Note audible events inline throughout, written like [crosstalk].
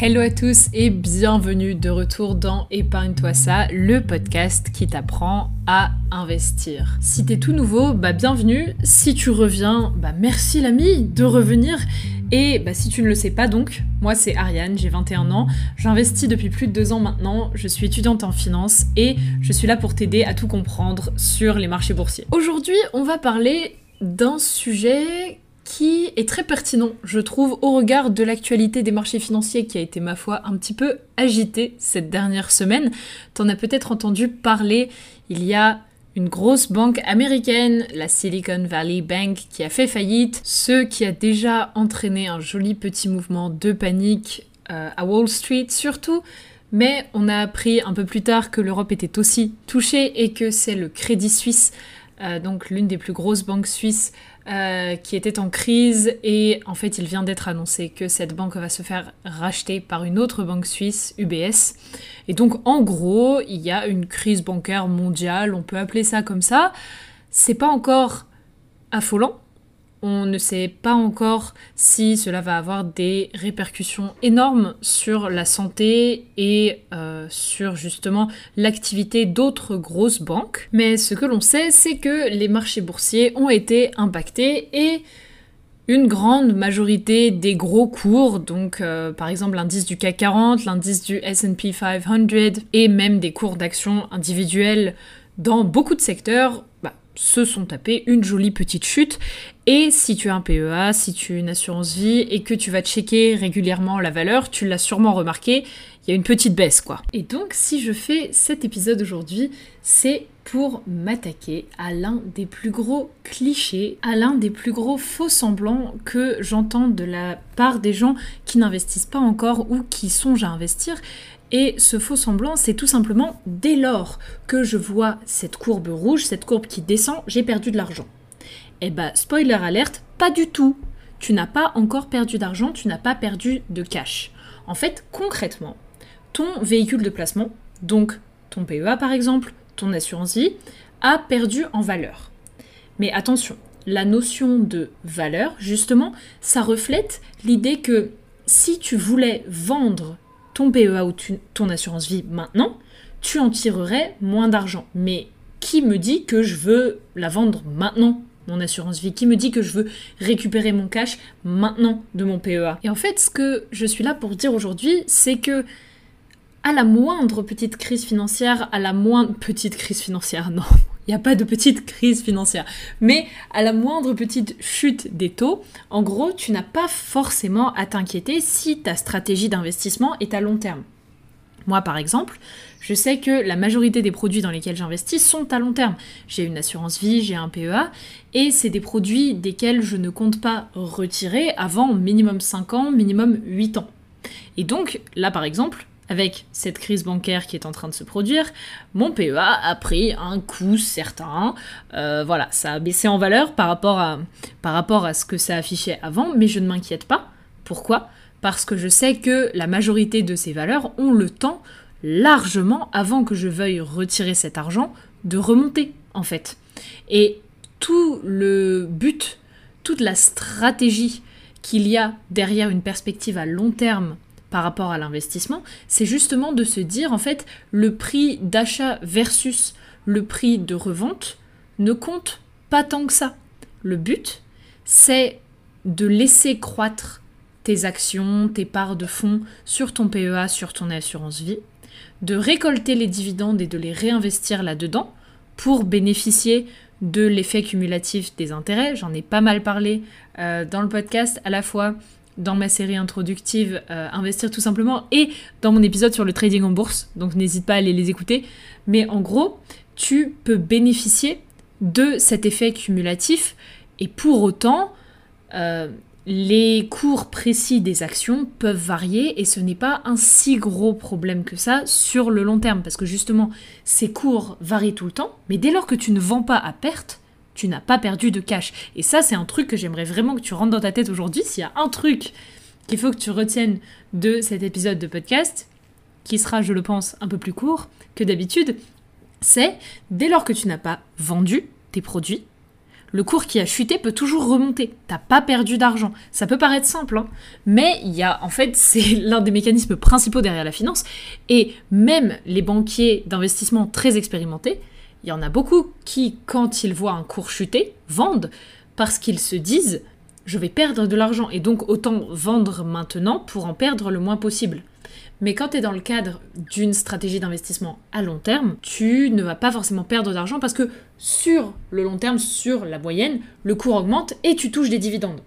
Hello à tous et bienvenue de retour dans Épargne-toi ça, le podcast qui t'apprend à investir. Si t'es tout nouveau, bah bienvenue. Si tu reviens, bah merci l'ami de revenir. Et bah si tu ne le sais pas donc, moi c'est Ariane, j'ai 21 ans, j'investis depuis plus de deux ans maintenant, je suis étudiante en finance et je suis là pour t'aider à tout comprendre sur les marchés boursiers. Aujourd'hui on va parler d'un sujet qui est très pertinent, je trouve, au regard de l'actualité des marchés financiers qui a été, ma foi, un petit peu agitée cette dernière semaine. T'en as peut-être entendu parler, il y a une grosse banque américaine, la Silicon Valley Bank, qui a fait faillite, ce qui a déjà entraîné un joli petit mouvement de panique euh, à Wall Street surtout. Mais on a appris un peu plus tard que l'Europe était aussi touchée et que c'est le Crédit Suisse, euh, donc l'une des plus grosses banques suisses, euh, qui était en crise et en fait il vient d'être annoncé que cette banque va se faire racheter par une autre banque suisse, UBS. Et donc en gros, il y a une crise bancaire mondiale, on peut appeler ça comme ça. C'est pas encore affolant, on ne sait pas encore si cela va avoir des répercussions énormes sur la santé et euh, sur justement l'activité d'autres grosses banques. Mais ce que l'on sait, c'est que les marchés boursiers ont été impactés et une grande majorité des gros cours, donc euh, par exemple l'indice du CAC 40, l'indice du SP 500 et même des cours d'actions individuelles dans beaucoup de secteurs, bah, se sont tapés une jolie petite chute. Et si tu as un PEA, si tu as une assurance vie et que tu vas checker régulièrement la valeur, tu l'as sûrement remarqué, il y a une petite baisse quoi. Et donc si je fais cet épisode aujourd'hui, c'est pour m'attaquer à l'un des plus gros clichés, à l'un des plus gros faux semblants que j'entends de la part des gens qui n'investissent pas encore ou qui songent à investir. Et ce faux semblant, c'est tout simplement dès lors que je vois cette courbe rouge, cette courbe qui descend, j'ai perdu de l'argent. Eh ben, spoiler alerte, pas du tout. Tu n'as pas encore perdu d'argent, tu n'as pas perdu de cash. En fait, concrètement, ton véhicule de placement, donc ton PEA par exemple, ton assurance vie, a perdu en valeur. Mais attention, la notion de valeur, justement, ça reflète l'idée que si tu voulais vendre ton PEA ou ton assurance vie maintenant, tu en tirerais moins d'argent. Mais qui me dit que je veux la vendre maintenant mon assurance vie? Qui me dit que je veux récupérer mon cash maintenant de mon PEA Et en fait, ce que je suis là pour dire aujourd'hui, c'est que à la moindre petite crise financière, à la moindre petite crise financière, [laughs] non, il n'y a pas de petite crise financière, mais à la moindre petite chute des taux, en gros, tu n'as pas forcément à t'inquiéter si ta stratégie d'investissement est à long terme. Moi, par exemple, je sais que la majorité des produits dans lesquels j'investis sont à long terme. J'ai une assurance vie, j'ai un PEA, et c'est des produits desquels je ne compte pas retirer avant minimum 5 ans, minimum 8 ans. Et donc, là, par exemple, avec cette crise bancaire qui est en train de se produire, mon PEA a pris un coup certain. Euh, voilà, ça a baissé en valeur par rapport, à, par rapport à ce que ça affichait avant, mais je ne m'inquiète pas. Pourquoi? Parce que je sais que la majorité de ces valeurs ont le temps largement avant que je veuille retirer cet argent de remonter en fait. Et tout le but, toute la stratégie qu'il y a derrière une perspective à long terme par rapport à l'investissement, c'est justement de se dire en fait le prix d'achat versus le prix de revente ne compte pas tant que ça. Le but, c'est de laisser croître tes actions, tes parts de fonds sur ton PEA, sur ton assurance vie, de récolter les dividendes et de les réinvestir là-dedans pour bénéficier de l'effet cumulatif des intérêts. J'en ai pas mal parlé euh, dans le podcast, à la fois dans ma série introductive euh, Investir tout simplement et dans mon épisode sur le trading en bourse. Donc n'hésite pas à aller les écouter. Mais en gros, tu peux bénéficier de cet effet cumulatif et pour autant, euh, les cours précis des actions peuvent varier et ce n'est pas un si gros problème que ça sur le long terme parce que justement ces cours varient tout le temps mais dès lors que tu ne vends pas à perte tu n'as pas perdu de cash. Et ça, c'est un truc que j'aimerais vraiment que tu rentres dans ta tête aujourd'hui. S'il y a un truc qu'il faut que tu retiennes de cet épisode de podcast, qui sera, je le pense, un peu plus court que d'habitude, c'est dès lors que tu n'as pas vendu tes produits, le cours qui a chuté peut toujours remonter. T'as pas perdu d'argent. Ça peut paraître simple, hein, mais il y a, en fait, [laughs] c'est l'un des mécanismes principaux derrière la finance. Et même les banquiers d'investissement très expérimentés, il y en a beaucoup qui, quand ils voient un cours chuter, vendent parce qu'ils se disent je vais perdre de l'argent et donc autant vendre maintenant pour en perdre le moins possible. Mais quand tu es dans le cadre d'une stratégie d'investissement à long terme, tu ne vas pas forcément perdre d'argent parce que sur le long terme, sur la moyenne, le cours augmente et tu touches des dividendes.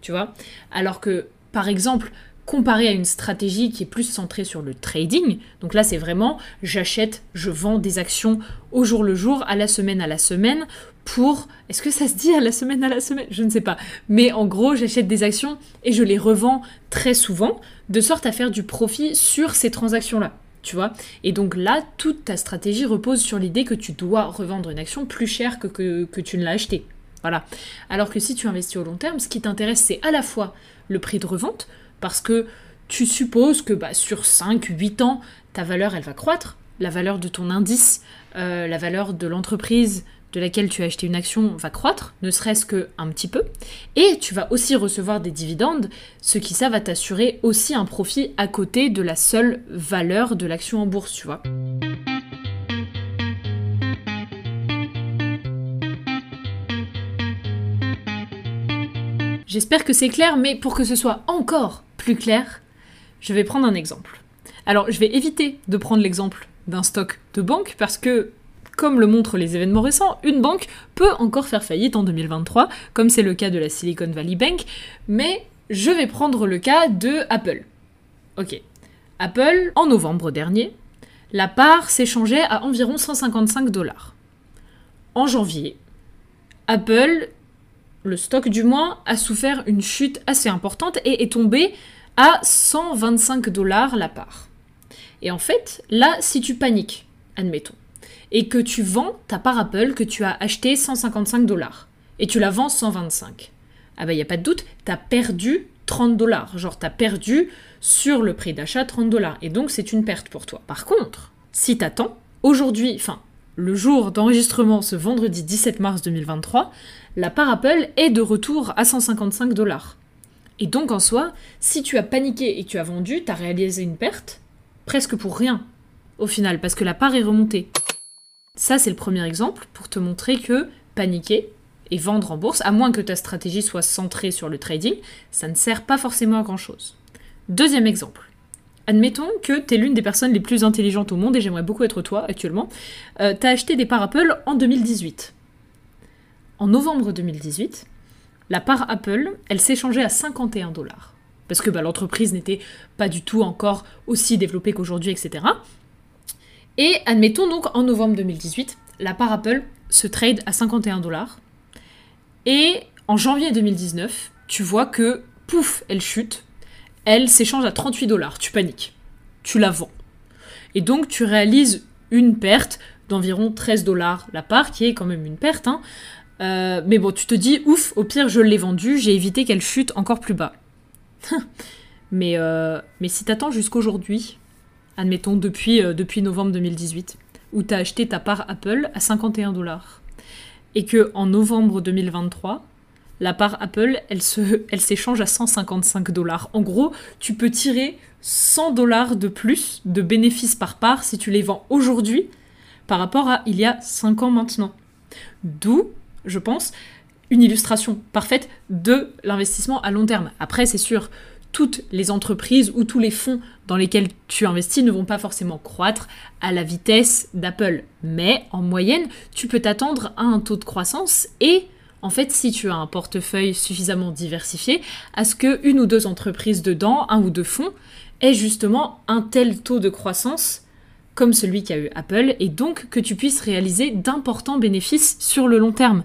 Tu vois? Alors que, par exemple, comparé à une stratégie qui est plus centrée sur le trading, donc là c'est vraiment j'achète, je vends des actions au jour le jour, à la semaine à la semaine, pour... Est-ce que ça se dit à la semaine à la semaine? Je ne sais pas. Mais en gros, j'achète des actions et je les revends très souvent, de sorte à faire du profit sur ces transactions-là. Tu vois? Et donc là, toute ta stratégie repose sur l'idée que tu dois revendre une action plus chère que, tu ne l'as achetée. Voilà. Alors que si tu investis au long terme, ce qui t'intéresse, c'est à la fois le prix de revente, parce que tu supposes que bah, sur 5, 8 ans, ta valeur, elle va croître, la valeur de ton indice, euh, la valeur de l'entreprise, de laquelle tu as acheté une action va croître, ne serait-ce que un petit peu, et tu vas aussi recevoir des dividendes, ce qui ça va t'assurer aussi un profit à côté de la seule valeur de l'action en bourse, tu vois. J'espère que c'est clair, mais pour que ce soit encore plus clair, je vais prendre un exemple. Alors, je vais éviter de prendre l'exemple d'un stock de banque parce que comme le montrent les événements récents, une banque peut encore faire faillite en 2023, comme c'est le cas de la Silicon Valley Bank, mais je vais prendre le cas de Apple. Ok. Apple, en novembre dernier, la part s'échangeait à environ 155 dollars. En janvier, Apple, le stock du moins, a souffert une chute assez importante et est tombé à 125 dollars la part. Et en fait, là, si tu paniques, admettons, et que tu vends ta part Apple que tu as acheté 155 dollars et tu la vends 125. Ah bah il y a pas de doute, tu as perdu 30 dollars. Genre tu as perdu sur le prix d'achat 30 dollars et donc c'est une perte pour toi. Par contre, si tu attends, aujourd'hui, enfin le jour d'enregistrement ce vendredi 17 mars 2023, la part Apple est de retour à 155 dollars. Et donc en soi, si tu as paniqué et tu as vendu, tu as réalisé une perte presque pour rien au final parce que la part est remontée. Ça, c'est le premier exemple pour te montrer que paniquer et vendre en bourse, à moins que ta stratégie soit centrée sur le trading, ça ne sert pas forcément à grand-chose. Deuxième exemple. Admettons que tu es l'une des personnes les plus intelligentes au monde, et j'aimerais beaucoup être toi actuellement. Euh, tu as acheté des parts Apple en 2018. En novembre 2018, la part Apple, elle s'échangeait à 51 dollars. Parce que bah, l'entreprise n'était pas du tout encore aussi développée qu'aujourd'hui, etc. Et admettons donc en novembre 2018, la part Apple se trade à 51 dollars. Et en janvier 2019, tu vois que, pouf, elle chute. Elle s'échange à 38 dollars. Tu paniques. Tu la vends. Et donc tu réalises une perte d'environ 13 dollars la part, qui est quand même une perte. Hein. Euh, mais bon, tu te dis, ouf, au pire, je l'ai vendue, j'ai évité qu'elle chute encore plus bas. [laughs] mais, euh, mais si t'attends jusqu'aujourd'hui, admettons depuis, euh, depuis novembre 2018, où tu as acheté ta part Apple à 51 dollars. Et que en novembre 2023, la part Apple, elle, se, s'échange à 155 dollars. En gros, tu peux tirer 100 dollars de plus de bénéfices par part si tu les vends aujourd'hui par rapport à il y a 5 ans maintenant. D'où, je pense, une illustration parfaite de l'investissement à long terme. Après, c'est sûr, toutes les entreprises ou tous les fonds dans lesquels tu investis ne vont pas forcément croître à la vitesse d'Apple. Mais en moyenne, tu peux t'attendre à un taux de croissance et en fait, si tu as un portefeuille suffisamment diversifié, à ce que une ou deux entreprises dedans, un ou deux fonds, aient justement un tel taux de croissance comme celui qu'a eu Apple et donc que tu puisses réaliser d'importants bénéfices sur le long terme.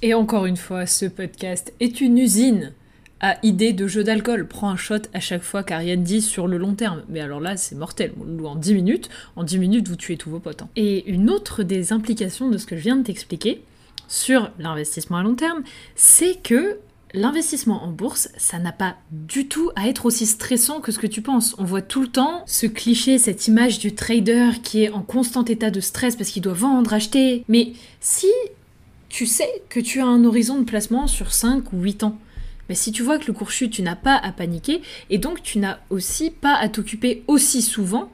Et encore une fois, ce podcast est une usine à idée de jeu d'alcool. Prends un shot à chaque fois qu'Ariane dit sur le long terme. Mais alors là, c'est mortel. En 10 minutes, en 10 minutes, vous tuez tous vos potes. Hein. Et une autre des implications de ce que je viens de t'expliquer sur l'investissement à long terme, c'est que l'investissement en bourse, ça n'a pas du tout à être aussi stressant que ce que tu penses. On voit tout le temps ce cliché, cette image du trader qui est en constant état de stress parce qu'il doit vendre, acheter. Mais si tu sais que tu as un horizon de placement sur 5 ou 8 ans. Mais si tu vois que le cours chute, tu n'as pas à paniquer et donc tu n'as aussi pas à t'occuper aussi souvent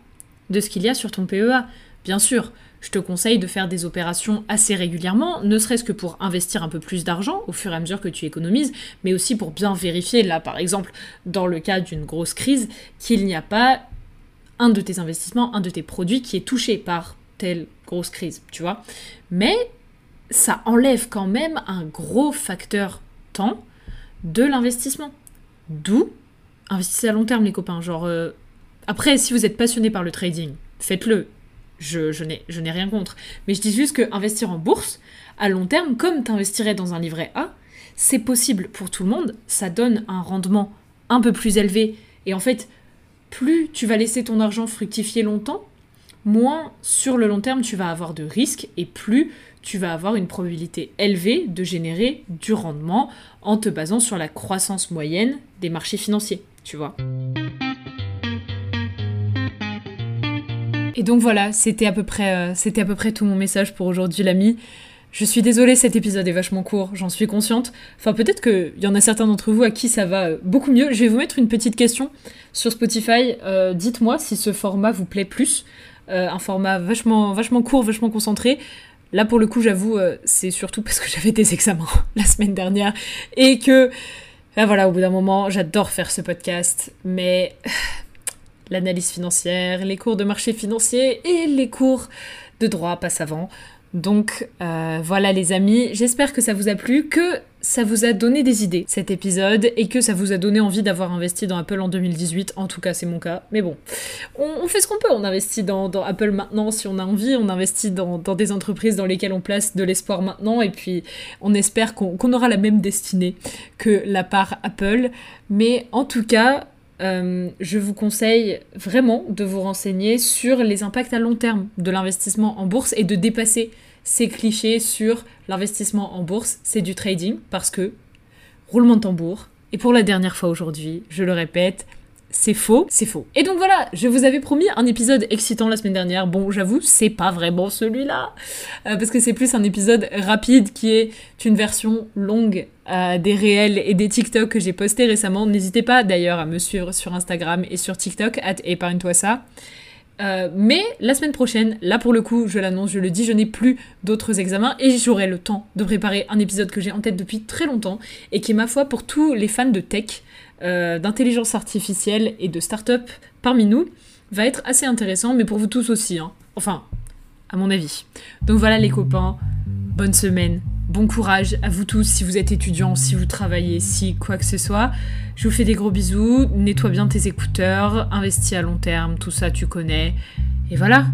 de ce qu'il y a sur ton PEA. Bien sûr, je te conseille de faire des opérations assez régulièrement, ne serait-ce que pour investir un peu plus d'argent au fur et à mesure que tu économises, mais aussi pour bien vérifier, là par exemple, dans le cas d'une grosse crise, qu'il n'y a pas un de tes investissements, un de tes produits qui est touché par telle grosse crise, tu vois. Mais ça enlève quand même un gros facteur temps de l'investissement. D'où investissez à long terme, les copains. Genre, euh, après, si vous êtes passionné par le trading, faites-le. Je, n'ai rien contre. Mais je dis juste que investir en bourse, à long terme, comme tu investirais dans un livret A, c'est possible pour tout le monde. Ça donne un rendement un peu plus élevé. Et en fait, plus tu vas laisser ton argent fructifier longtemps, moins sur le long terme tu vas avoir de risques et plus tu vas avoir une probabilité élevée de générer du rendement en te basant sur la croissance moyenne des marchés financiers, tu vois. Et donc voilà, c'était à peu près, euh, c'était à peu près tout mon message pour aujourd'hui, l'ami. Je suis désolée, cet épisode est vachement court, j'en suis consciente. Enfin, peut-être qu'il y en a certains d'entre vous à qui ça va euh, beaucoup mieux. Je vais vous mettre une petite question sur Spotify. Euh, dites-moi si ce format vous plaît plus. un format vachement, vachement court, vachement concentré. Là, pour le coup, j'avoue, c'est surtout parce que j'avais des examens [laughs] la semaine dernière et que, ben voilà, au bout d'un moment, j'adore faire ce podcast, mais l'analyse financière, les cours de marché financier et les cours de droit passent avant. Donc euh, voilà les amis, j'espère que ça vous a plu, que ça vous a donné des idées cet épisode et que ça vous a donné envie d'avoir investi dans Apple en 2018. En tout cas c'est mon cas, mais bon, on, fait ce qu'on peut, on investit dans, Apple maintenant si on a envie, on investit dans, des entreprises dans lesquelles on place de l'espoir maintenant et puis on espère qu'on aura la même destinée que la part Apple. Mais en tout cas, euh, je vous conseille vraiment de vous renseigner sur les impacts à long terme de l'investissement en bourse et de dépasser ces clichés sur l'investissement en bourse, c'est du trading parce que roulement de tambour. Et pour la dernière fois aujourd'hui, je le répète, c'est faux, c'est faux. Et donc voilà, je vous avais promis un épisode excitant la semaine dernière. Bon, j'avoue, c'est pas vraiment celui-là, euh, parce que c'est plus un épisode rapide qui est une version longue euh, des réels et des TikTok que j'ai postés récemment. N'hésitez pas d'ailleurs à me suivre sur Instagram et sur TikTok, at épargne-toi ça. Euh, mais la semaine prochaine, là pour le coup, je l'annonce, je le dis, je n'ai plus d'autres examens et j'aurai le temps de préparer un épisode que j'ai en tête depuis très longtemps et qui est ma foi pour tous les fans de tech euh, d'intelligence artificielle et de start-up parmi nous va être assez intéressant, mais pour vous tous aussi. Hein. Enfin, à mon avis. Donc voilà les copains, bonne semaine, bon courage à vous tous si vous êtes étudiants, si vous travaillez, si quoi que ce soit. Je vous fais des gros bisous, nettoie bien tes écouteurs, investis à long terme, tout ça tu connais. Et voilà,